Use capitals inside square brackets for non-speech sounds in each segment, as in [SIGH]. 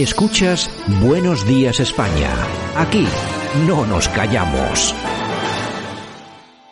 Escuchas Buenos Días España. Aquí no nos callamos.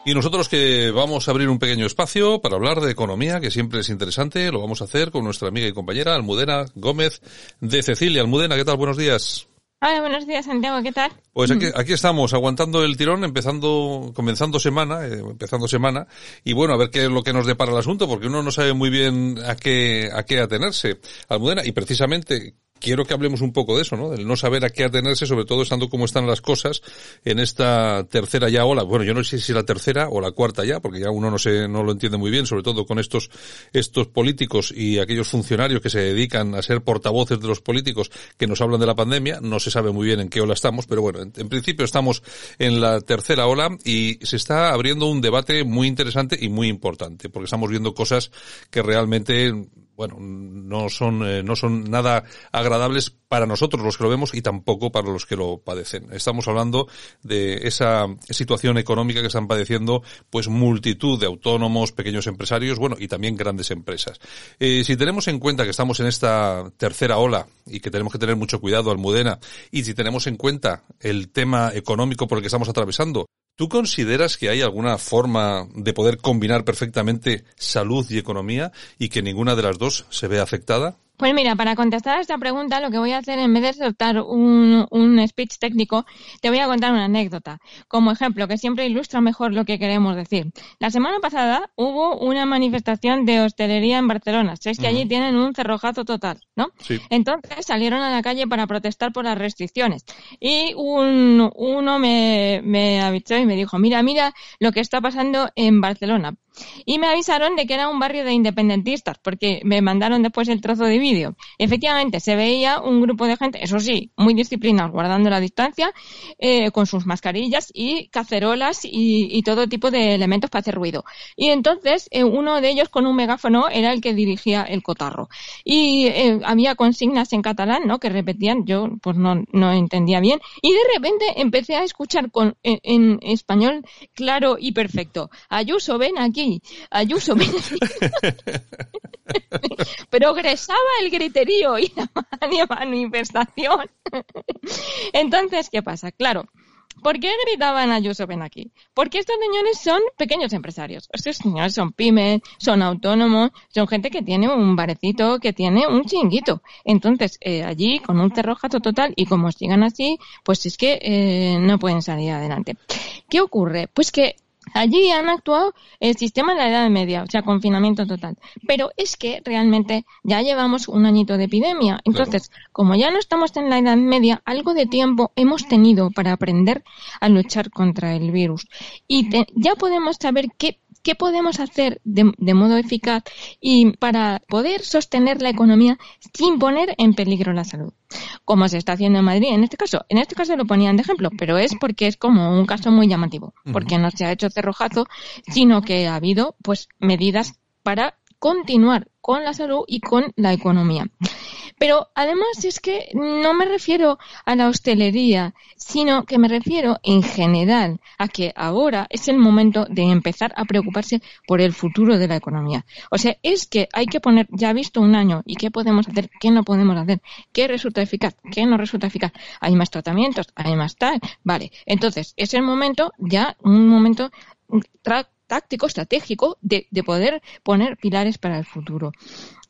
Y nosotros que vamos a abrir un pequeño espacio para hablar de economía, que siempre es interesante, lo vamos a hacer con nuestra amiga y compañera Almudena Gómez de Cecilia. Almudena, ¿qué tal? Buenos días. Hola, buenos días, Santiago, ¿qué tal? Pues aquí, aquí, estamos, aguantando el tirón, empezando, comenzando semana, eh, empezando semana, y bueno, a ver qué es lo que nos depara el asunto, porque uno no sabe muy bien a qué, a qué atenerse. Almudena, y precisamente, quiero que hablemos un poco de eso, ¿no? Del no saber a qué atenerse, sobre todo estando como están las cosas en esta tercera ya ola. Bueno, yo no sé si la tercera o la cuarta ya, porque ya uno no se, no lo entiende muy bien, sobre todo con estos, estos políticos y aquellos funcionarios que se dedican a ser portavoces de los políticos que nos hablan de la pandemia. No se sabe muy bien en qué ola estamos, pero bueno, en, en principio estamos en la tercera ola y se está abriendo un debate muy interesante y muy importante, porque estamos viendo cosas que realmente bueno, no son, eh, no son nada agradables para nosotros los que lo vemos y tampoco para los que lo padecen. Estamos hablando de esa situación económica que están padeciendo pues multitud de autónomos, pequeños empresarios, bueno, y también grandes empresas. Eh, si tenemos en cuenta que estamos en esta tercera ola y que tenemos que tener mucho cuidado, Almudena, y si tenemos en cuenta el tema económico por el que estamos atravesando, ¿Tú consideras que hay alguna forma de poder combinar perfectamente salud y economía y que ninguna de las dos se vea afectada? Pues mira, para contestar a esta pregunta, lo que voy a hacer en vez de soltar un, un speech técnico, te voy a contar una anécdota, como ejemplo, que siempre ilustra mejor lo que queremos decir. La semana pasada hubo una manifestación de hostelería en Barcelona. Sabes que allí tienen un cerrojazo total, ¿no? Sí. Entonces salieron a la calle para protestar por las restricciones. Y un, uno me, me avisó y me dijo, mira, mira lo que está pasando en Barcelona. Y me avisaron de que era un barrio de independentistas, porque me mandaron después el trozo de vídeo. Efectivamente, se veía un grupo de gente, eso sí, muy disciplinados, guardando la distancia, eh, con sus mascarillas y cacerolas y, todo tipo de elementos para hacer ruido. Y entonces, eh, uno de ellos con un megáfono era el que dirigía el cotarro. Y eh, había consignas en catalán, ¿no? Que repetían, yo pues no, no entendía bien. Y de repente empecé a escuchar con, en, en español claro y perfecto. Ayuso, ven aquí Ayuso, [LAUGHS] progresaba el griterío y la manifestación. Entonces, ¿qué pasa? Claro, ¿Por qué gritaban Ayuso ven aquí? Porque estos señores son pequeños empresarios. Estos señores son pymes, son autónomos, son gente que tiene un barecito, que tiene un chinguito. Entonces, eh, allí, con un cerrojazo total, y como sigan así, pues es que eh, no pueden salir adelante. ¿Qué ocurre? Pues que Allí han actuado el sistema de la Edad Media, o sea, confinamiento total. Pero es que realmente ya llevamos un añito de epidemia. Entonces, claro. como ya no estamos en la Edad Media, algo de tiempo hemos tenido para aprender a luchar contra el virus. Y te, ya podemos saber qué ¿Qué podemos hacer de, de, modo eficaz y para poder sostener la economía sin poner en peligro la salud? Como se está haciendo en Madrid en este caso. En este caso lo ponían de ejemplo, pero es porque es como un caso muy llamativo, porque no se ha hecho cerrojazo, sino que ha habido pues medidas para continuar con la salud y con la economía. Pero además es que no me refiero a la hostelería, sino que me refiero en general a que ahora es el momento de empezar a preocuparse por el futuro de la economía. O sea, es que hay que poner, ya visto un año, y qué podemos hacer, qué no podemos hacer, qué resulta eficaz, qué no resulta eficaz. Hay más tratamientos, hay más tal. Vale, entonces es el momento, ya un momento táctico, estratégico, de, de, poder poner pilares para el futuro.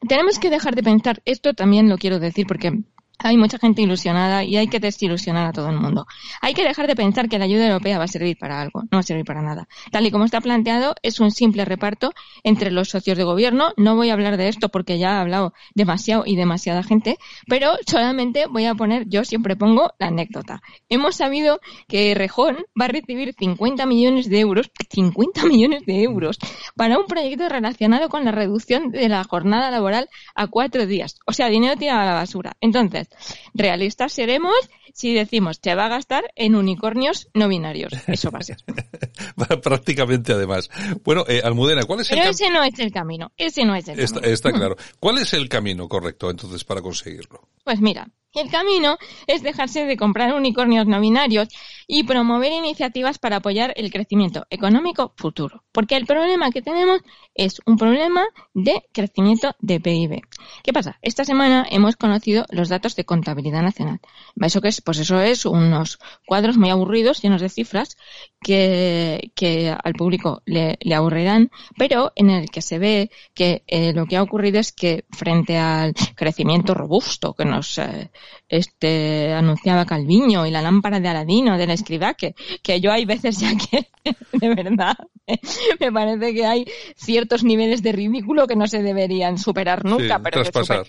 Tenemos que dejar de pensar, esto también lo quiero decir porque hay mucha gente ilusionada y hay que desilusionar a todo el mundo. Hay que dejar de pensar que la ayuda europea va a servir para algo, no va a servir para nada. Tal y como está planteado, es un simple reparto entre los socios de gobierno. No voy a hablar de esto porque ya ha hablado demasiado y demasiada gente, pero solamente voy a poner, yo siempre pongo la anécdota. Hemos sabido que Rejón va a recibir 50 millones de euros, 50 millones de euros, para un proyecto relacionado con la reducción de la jornada laboral a cuatro días. O sea, dinero tirado a la basura. Entonces, realistas seremos si decimos te va a gastar en unicornios no binarios. Eso va a ser. [LAUGHS] Prácticamente además. Bueno, eh, Almudena, ¿cuál es Pero el ese no es el camino. Ese no es el está, camino. está [LAUGHS] claro. ¿Cuál es el camino correcto entonces para conseguirlo? Pues mira, el camino es dejarse de comprar unicornios no binarios y promover iniciativas para apoyar el crecimiento económico futuro. Porque el problema que tenemos es un problema de crecimiento de PIB. ¿Qué pasa? Esta semana hemos conocido los datos de contabilidad nacional. ¿Eso qué es? Pues eso es unos cuadros muy aburridos, llenos de cifras, que, al público le, le aburrirán, pero en el que se ve que eh, lo que ha ocurrido es que frente al crecimiento robusto que nos eh, este anunciaba Calviño y la lámpara de Aladino del escriba que, que yo hay veces ya que [LAUGHS] de verdad [LAUGHS] me parece que hay ciertos niveles de ridículo que no se deberían superar nunca Sí, pero se.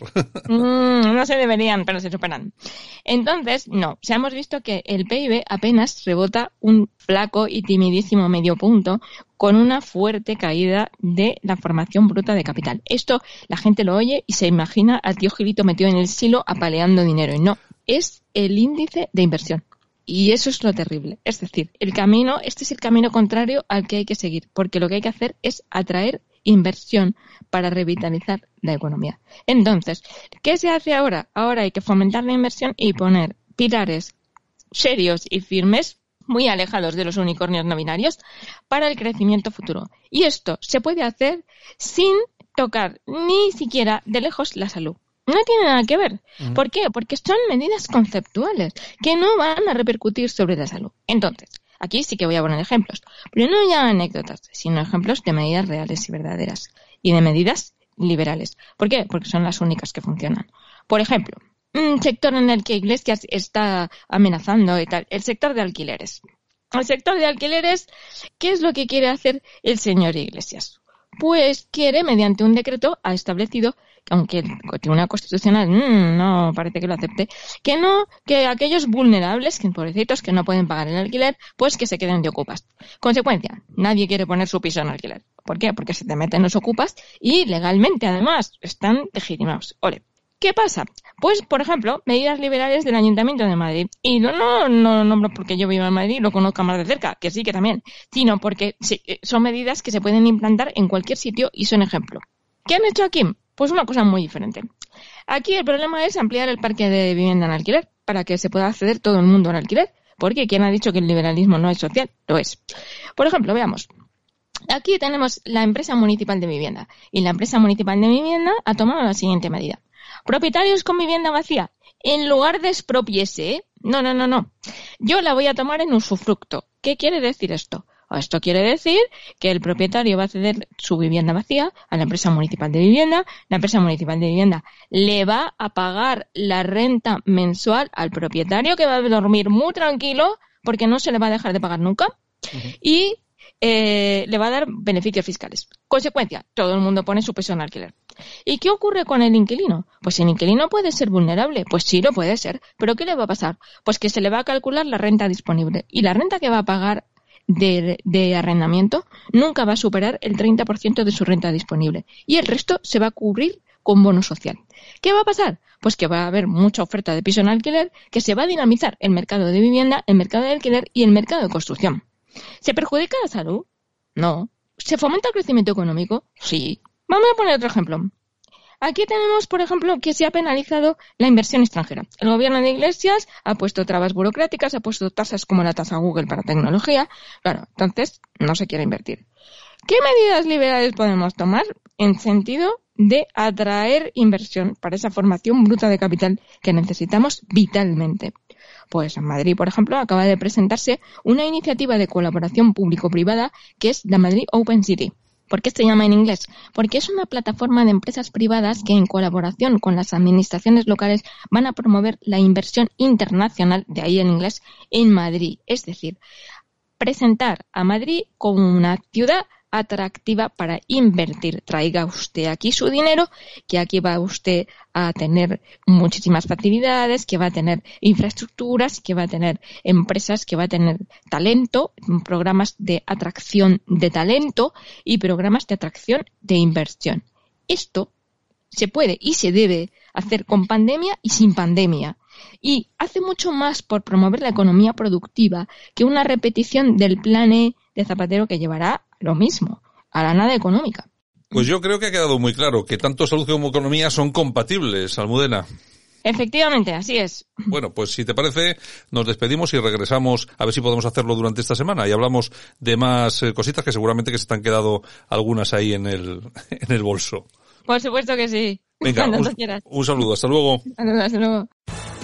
Mm, no se deberían, pero se superan. Entonces, no, se hemos visto que el PIB apenas rebota un flaco y timidísimo medio punto con una fuerte caída de la formación bruta de capital. Esto la gente lo oye y se imagina al tío Gilito metido en el silo apaleando dinero. Y no, es el índice de inversión. Y eso es lo terrible. Es decir, el camino, este es el camino contrario al que hay que seguir, porque lo que hay que hacer es atraer inversión para revitalizar la economía. Entonces, ¿qué se hace ahora? Ahora hay que fomentar la inversión y poner pilares serios y firmes muy alejados de los unicornios no binarios para el crecimiento futuro. Y esto se puede hacer sin tocar ni siquiera de lejos la salud. No tiene nada que ver. ¿Por qué? Porque son medidas conceptuales que no van a repercutir sobre la salud. Entonces, aquí sí que voy a poner ejemplos, pero no ya anécdotas, sino ejemplos de medidas reales y verdaderas y de medidas liberales. ¿Por qué? Porque son las únicas que funcionan. Por ejemplo, un sector en el que Iglesias está amenazando y tal, el sector de alquileres. El sector de alquileres, ¿qué es lo que quiere hacer el señor Iglesias? Pues quiere, mediante un decreto, ha establecido, aunque el Tribunal Constitucional mm, no parece que lo acepte, que no, que aquellos vulnerables, que pobrecitos que no pueden pagar el alquiler, pues que se queden de ocupas. Consecuencia, nadie quiere poner su piso en alquiler. ¿Por qué? Porque se te meten los ocupas y legalmente, además, están legitimados. Ole. ¿Qué pasa? Pues, por ejemplo, medidas liberales del Ayuntamiento de Madrid. Y no, no, no nombro porque yo vivo en Madrid y lo conozco más de cerca, que sí que también, sino porque sí, eh, son medidas que se pueden implantar en cualquier sitio y son ejemplo. ¿Qué han hecho aquí? Pues una cosa muy diferente. Aquí el problema es ampliar el parque de vivienda en alquiler para que se pueda acceder todo el mundo al alquiler. Porque ¿quién ha dicho que el liberalismo no es social? Lo es. Por ejemplo, veamos. Aquí tenemos la empresa municipal de vivienda. Y la empresa municipal de vivienda ha tomado la siguiente medida. Propietarios con vivienda vacía, en lugar de expropiese, no, no, no, no. Yo la voy a tomar en usufructo. ¿Qué quiere decir esto? Esto quiere decir que el propietario va a ceder su vivienda vacía a la empresa municipal de vivienda. La empresa municipal de vivienda le va a pagar la renta mensual al propietario que va a dormir muy tranquilo porque no se le va a dejar de pagar nunca. Y eh, le va a dar beneficios fiscales. Consecuencia, todo el mundo pone su peso en alquiler. ¿Y qué ocurre con el inquilino? Pues el inquilino puede ser vulnerable. Pues sí, lo puede ser. ¿Pero qué le va a pasar? Pues que se le va a calcular la renta disponible. Y la renta que va a pagar de, arrendamiento nunca va a superar el 30% de su renta disponible. Y el resto se va a cubrir con bono social. ¿Qué va a pasar? Pues que va a haber mucha oferta de piso en alquiler, que se va a dinamizar el mercado de vivienda, el mercado de alquiler y el mercado de construcción. ¿Se perjudica la salud? No. ¿Se fomenta el crecimiento económico? Sí. Vamos a poner otro ejemplo. Aquí tenemos, por ejemplo, que se ha penalizado la inversión extranjera. El gobierno de Iglesias ha puesto trabas burocráticas, ha puesto tasas como la tasa Google para tecnología. Claro, entonces no se quiere invertir. ¿Qué medidas liberales podemos tomar en sentido de atraer inversión para esa formación bruta de capital que necesitamos vitalmente? Pues en Madrid, por ejemplo, acaba de presentarse una iniciativa de colaboración público-privada que es la Madrid Open City. ¿Por qué se llama en inglés? Porque es una plataforma de empresas privadas que en colaboración con las administraciones locales van a promover la inversión internacional, de ahí en inglés, en Madrid. Es decir, presentar a Madrid como una ciudad atractiva para invertir. Traiga usted aquí su dinero, que aquí va usted a tener muchísimas facilidades, que va a tener infraestructuras, que va a tener empresas, que va a tener talento, programas de atracción de talento y programas de atracción de inversión. Esto se puede y se debe hacer con pandemia y sin pandemia. Y hace mucho más por promover la economía productiva que una repetición del plan E de Zapatero que llevará lo mismo, a la nada económica. Pues yo creo que ha quedado muy claro que tanto salud como economía son compatibles, Almudena. Efectivamente, así es. Bueno, pues si te parece, nos despedimos y regresamos a ver si podemos hacerlo durante esta semana y hablamos de más eh, cositas que seguramente que se te han quedado algunas ahí en el, [LAUGHS] en el bolso. Por supuesto que sí. Venga, [LAUGHS] un, un saludo, hasta luego. Hasta luego.